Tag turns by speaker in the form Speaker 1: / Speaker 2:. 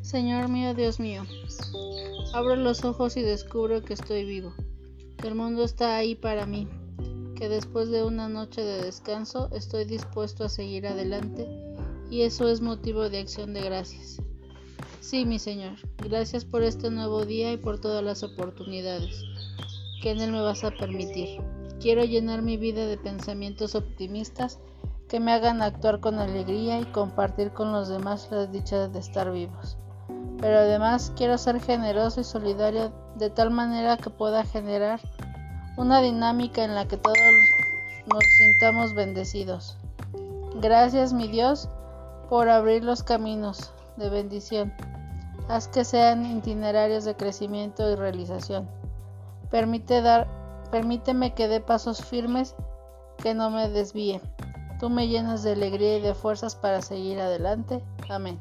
Speaker 1: Señor mío, Dios mío, abro los ojos y descubro que estoy vivo, que el mundo está ahí para mí, que después de una noche de descanso estoy dispuesto a seguir adelante y eso es motivo de acción de gracias. Sí, mi Señor, gracias por este nuevo día y por todas las oportunidades que en él me vas a permitir. Quiero llenar mi vida de pensamientos optimistas que me hagan actuar con alegría y compartir con los demás las dichas de estar vivos pero además quiero ser generoso y solidario de tal manera que pueda generar una dinámica en la que todos nos sintamos bendecidos. Gracias mi Dios por abrir los caminos de bendición. Haz que sean itinerarios de crecimiento y realización. Permite dar, permíteme que dé pasos firmes que no me desvíe. Tú me llenas de alegría y de fuerzas para seguir adelante. Amén.